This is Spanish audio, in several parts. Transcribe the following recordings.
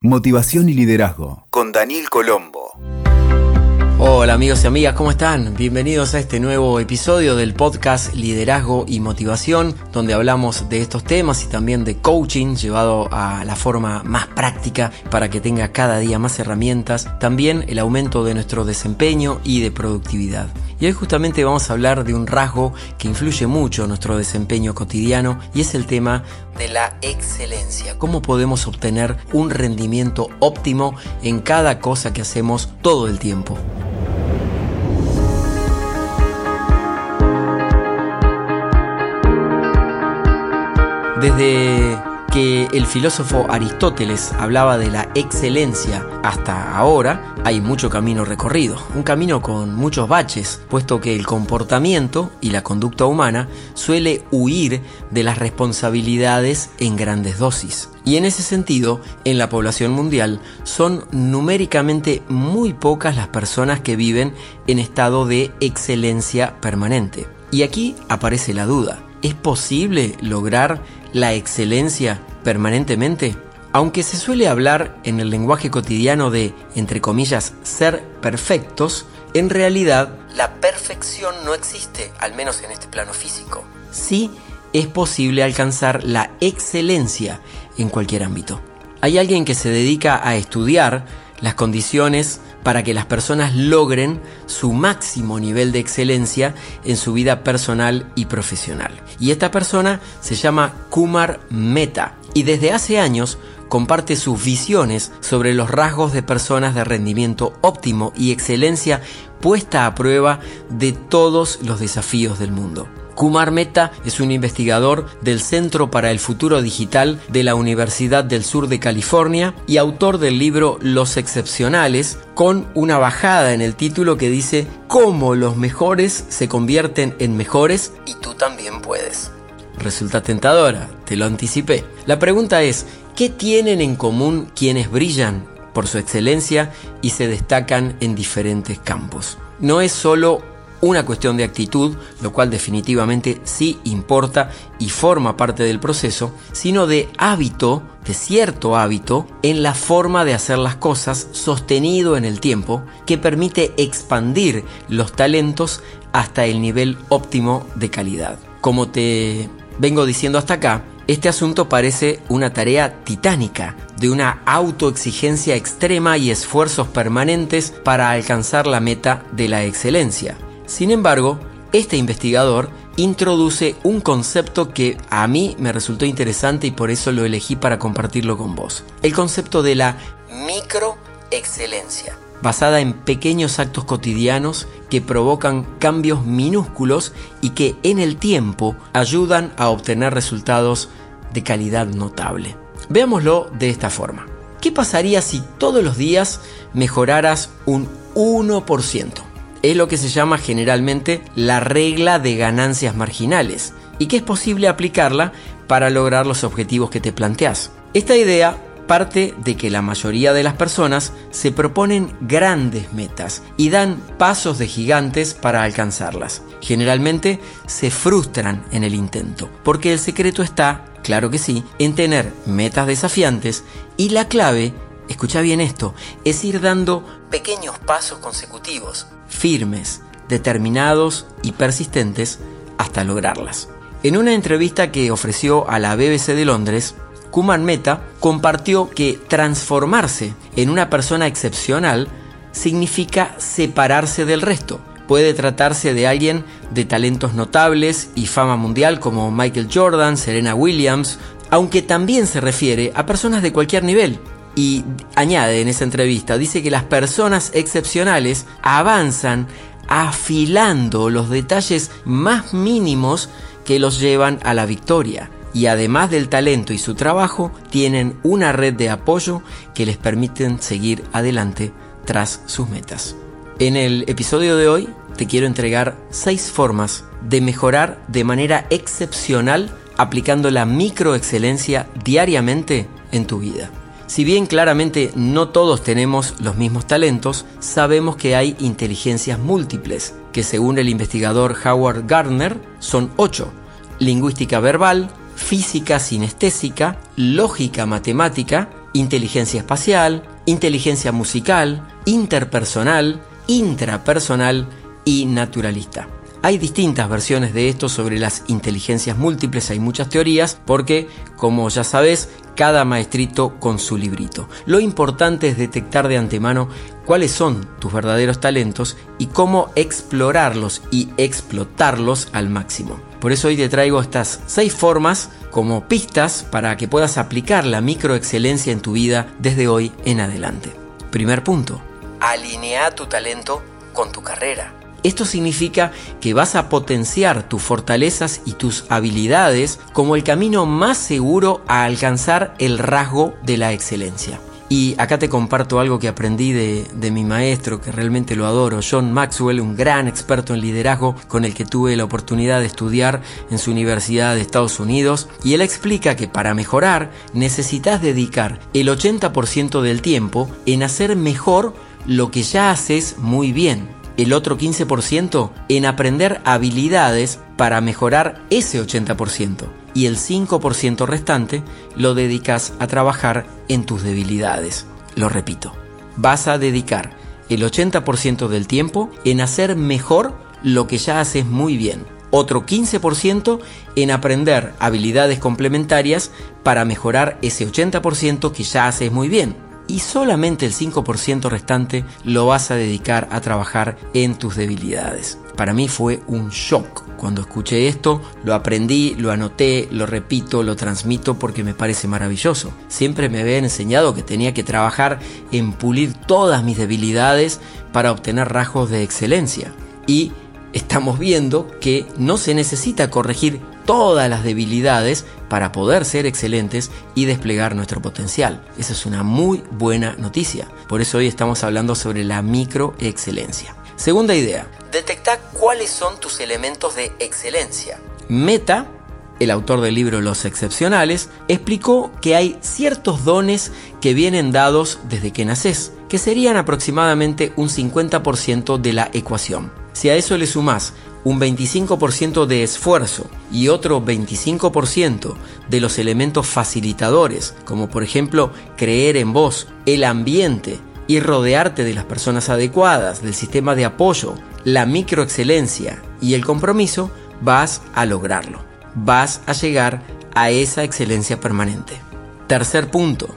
Motivación y liderazgo con Daniel Colombo. Hola amigos y amigas, ¿cómo están? Bienvenidos a este nuevo episodio del podcast Liderazgo y Motivación, donde hablamos de estos temas y también de coaching llevado a la forma más práctica para que tenga cada día más herramientas, también el aumento de nuestro desempeño y de productividad. Y hoy justamente vamos a hablar de un rasgo que influye mucho en nuestro desempeño cotidiano y es el tema de la excelencia. ¿Cómo podemos obtener un rendimiento óptimo en cada cosa que hacemos todo el tiempo? Desde que el filósofo Aristóteles hablaba de la excelencia hasta ahora, hay mucho camino recorrido, un camino con muchos baches, puesto que el comportamiento y la conducta humana suele huir de las responsabilidades en grandes dosis. Y en ese sentido, en la población mundial son numéricamente muy pocas las personas que viven en estado de excelencia permanente. Y aquí aparece la duda. ¿Es posible lograr la excelencia permanentemente? Aunque se suele hablar en el lenguaje cotidiano de, entre comillas, ser perfectos, en realidad la perfección no existe, al menos en este plano físico. Sí es posible alcanzar la excelencia en cualquier ámbito. Hay alguien que se dedica a estudiar las condiciones para que las personas logren su máximo nivel de excelencia en su vida personal y profesional. Y esta persona se llama Kumar Meta y desde hace años comparte sus visiones sobre los rasgos de personas de rendimiento óptimo y excelencia puesta a prueba de todos los desafíos del mundo. Kumar Mehta es un investigador del Centro para el Futuro Digital de la Universidad del Sur de California y autor del libro Los Excepcionales, con una bajada en el título que dice cómo los mejores se convierten en mejores y tú también puedes. Resulta tentadora, te lo anticipé. La pregunta es, ¿qué tienen en común quienes brillan por su excelencia y se destacan en diferentes campos? No es solo una cuestión de actitud, lo cual definitivamente sí importa y forma parte del proceso, sino de hábito, de cierto hábito, en la forma de hacer las cosas sostenido en el tiempo, que permite expandir los talentos hasta el nivel óptimo de calidad. Como te vengo diciendo hasta acá, este asunto parece una tarea titánica, de una autoexigencia extrema y esfuerzos permanentes para alcanzar la meta de la excelencia. Sin embargo, este investigador introduce un concepto que a mí me resultó interesante y por eso lo elegí para compartirlo con vos. El concepto de la microexcelencia, basada en pequeños actos cotidianos que provocan cambios minúsculos y que en el tiempo ayudan a obtener resultados de calidad notable. Veámoslo de esta forma. ¿Qué pasaría si todos los días mejoraras un 1%? Es lo que se llama generalmente la regla de ganancias marginales y que es posible aplicarla para lograr los objetivos que te planteas. Esta idea parte de que la mayoría de las personas se proponen grandes metas y dan pasos de gigantes para alcanzarlas. Generalmente se frustran en el intento, porque el secreto está, claro que sí, en tener metas desafiantes y la clave, escucha bien esto, es ir dando pequeños pasos consecutivos firmes, determinados y persistentes hasta lograrlas. En una entrevista que ofreció a la BBC de Londres, Kuman Meta compartió que transformarse en una persona excepcional significa separarse del resto. Puede tratarse de alguien de talentos notables y fama mundial como Michael Jordan, Serena Williams, aunque también se refiere a personas de cualquier nivel, y añade en esa entrevista, dice que las personas excepcionales avanzan afilando los detalles más mínimos que los llevan a la victoria. Y además del talento y su trabajo, tienen una red de apoyo que les permiten seguir adelante tras sus metas. En el episodio de hoy te quiero entregar seis formas de mejorar de manera excepcional aplicando la microexcelencia diariamente en tu vida. Si bien claramente no todos tenemos los mismos talentos, sabemos que hay inteligencias múltiples, que según el investigador Howard Gardner son ocho. Lingüística verbal, física sinestésica, lógica matemática, inteligencia espacial, inteligencia musical, interpersonal, intrapersonal y naturalista. Hay distintas versiones de esto sobre las inteligencias múltiples, hay muchas teorías, porque, como ya sabes, cada maestrito con su librito. Lo importante es detectar de antemano cuáles son tus verdaderos talentos y cómo explorarlos y explotarlos al máximo. Por eso hoy te traigo estas seis formas como pistas para que puedas aplicar la microexcelencia en tu vida desde hoy en adelante. Primer punto, alinea tu talento con tu carrera. Esto significa que vas a potenciar tus fortalezas y tus habilidades como el camino más seguro a alcanzar el rasgo de la excelencia. Y acá te comparto algo que aprendí de, mi maestro, que realmente lo adoro, John Maxwell, un gran experto en liderazgo con el que tuve la oportunidad de estudiar en su Universidad de Estados Unidos. Y él explica que para mejorar necesitas dedicar el 80% del tiempo en hacer mejor lo que ya haces muy bien el otro 15% en aprender habilidades para mejorar ese 80% y el 5% restante lo dedicas a trabajar en tus debilidades. Lo repito, vas a dedicar el 80% del tiempo en hacer mejor lo que ya haces muy bien. Otro 15% en aprender habilidades complementarias para mejorar ese 80% que ya haces muy bien y solamente el 5% restante lo vas a dedicar a trabajar en tus debilidades. Para mí fue un shock cuando escuché esto, lo aprendí, lo anoté, lo repito, lo transmito porque me parece maravilloso. Siempre me habían enseñado que tenía que trabajar en pulir todas mis debilidades para obtener rasgos de excelencia. Y estamos viendo que no se necesita corregir todas las debilidades para poder ser excelentes y desplegar nuestro potencial. Esa es una muy buena noticia. Por eso hoy estamos hablando sobre la microexcelencia. Segunda idea, detecta cuáles son tus elementos de excelencia. Meta, el autor del libro Los Excepcionales, explicó que hay ciertos dones que vienen dados desde que naces, que serían aproximadamente un 50% de la ecuación. Si a eso le sumas un 25% de esfuerzo y otro 25% de los elementos facilitadores, como por ejemplo creer en vos, el ambiente y rodearte de las personas adecuadas, del sistema de apoyo, la microexcelencia y el compromiso, vas a lograrlo. Vas a llegar a esa excelencia permanente. Tercer punto,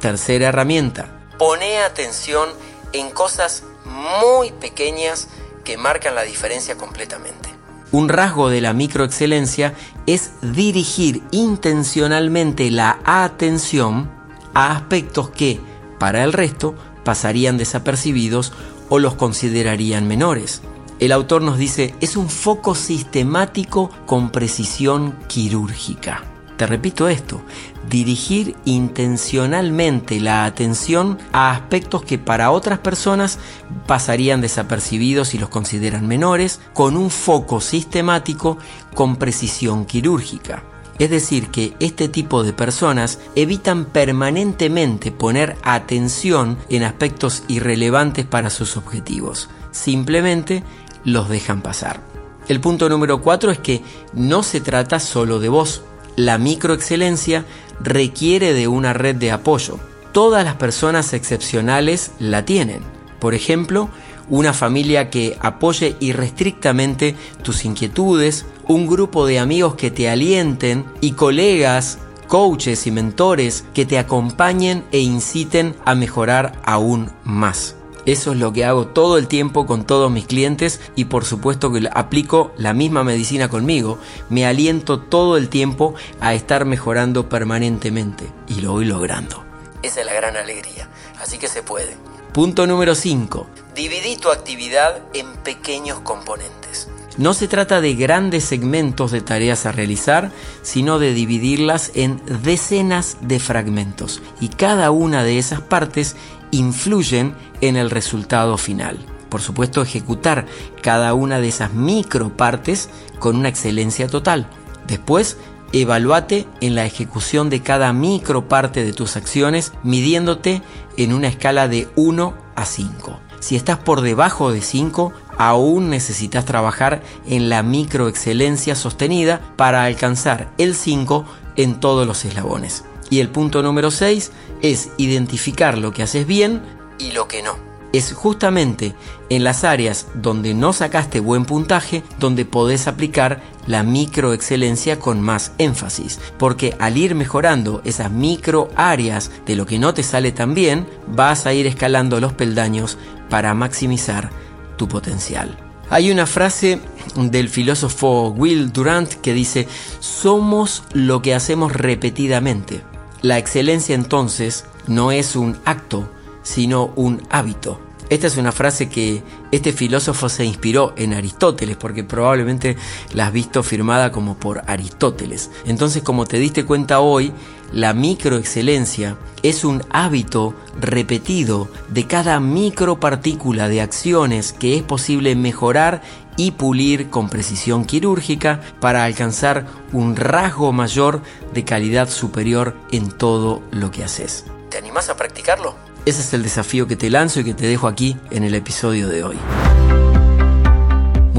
tercera herramienta, pone atención en cosas muy pequeñas que marcan la diferencia completamente. Un rasgo de la microexcelencia es dirigir intencionalmente la atención a aspectos que, para el resto, pasarían desapercibidos o los considerarían menores. El autor nos dice, es un foco sistemático con precisión quirúrgica. Te repito esto, dirigir intencionalmente la atención a aspectos que para otras personas pasarían desapercibidos y los consideran menores, con un foco sistemático con precisión quirúrgica. Es decir, que este tipo de personas evitan permanentemente poner atención en aspectos irrelevantes para sus objetivos. Simplemente los dejan pasar. El punto número 4 es que no se trata solo de vos la microexcelencia requiere de una red de apoyo. Todas las personas excepcionales la tienen. Por ejemplo, una familia que apoye irrestrictamente tus inquietudes, un grupo de amigos que te alienten y colegas, coaches y mentores que te acompañen e inciten a mejorar aún más. Eso es lo que hago todo el tiempo con todos mis clientes y por supuesto que aplico la misma medicina conmigo. Me aliento todo el tiempo a estar mejorando permanentemente y lo voy logrando. Esa es la gran alegría. Así que se puede. Punto número 5. Dividí tu actividad en pequeños componentes. No se trata de grandes segmentos de tareas a realizar, sino de dividirlas en decenas de fragmentos y cada una de esas partes influyen en el resultado final. Por supuesto, ejecutar cada una de esas micro partes con una excelencia total. Después, evalúate en la ejecución de cada micro parte de tus acciones, midiéndote en una escala de 1 a 5. Si estás por debajo de 5, aún necesitas trabajar en la microexcelencia sostenida para alcanzar el 5 en todos los eslabones. Y el punto número 6 es identificar lo que haces bien y lo que no es justamente en las áreas donde no sacaste buen puntaje donde podés aplicar la microexcelencia con más énfasis, porque al ir mejorando esas micro áreas de lo que no te sale tan bien, vas a ir escalando los peldaños para maximizar tu potencial. Hay una frase del filósofo Will Durant que dice, somos lo que hacemos repetidamente. La excelencia entonces no es un acto, sino un hábito. Esta es una frase que este filósofo se inspiró en Aristóteles, porque probablemente la has visto firmada como por Aristóteles. Entonces, como te diste cuenta hoy, la microexcelencia es un hábito repetido de cada micropartícula de acciones que es posible mejorar y pulir con precisión quirúrgica para alcanzar un rasgo mayor de calidad superior en todo lo que haces. ¿Te animás a practicarlo? Ese es el desafío que te lanzo y que te dejo aquí en el episodio de hoy.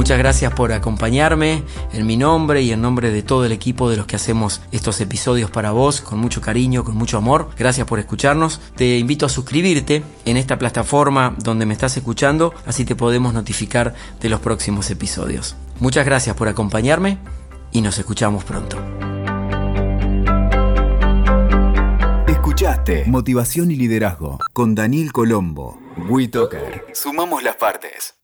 Muchas gracias por acompañarme en mi nombre y en nombre de todo el equipo de los que hacemos estos episodios para vos con mucho cariño, con mucho amor. Gracias por escucharnos. Te invito a suscribirte en esta plataforma donde me estás escuchando, así te podemos notificar de los próximos episodios. Muchas gracias por acompañarme y nos escuchamos pronto. Escuchaste Motivación y Liderazgo con Daniel Colombo. WeToker. Sumamos las partes.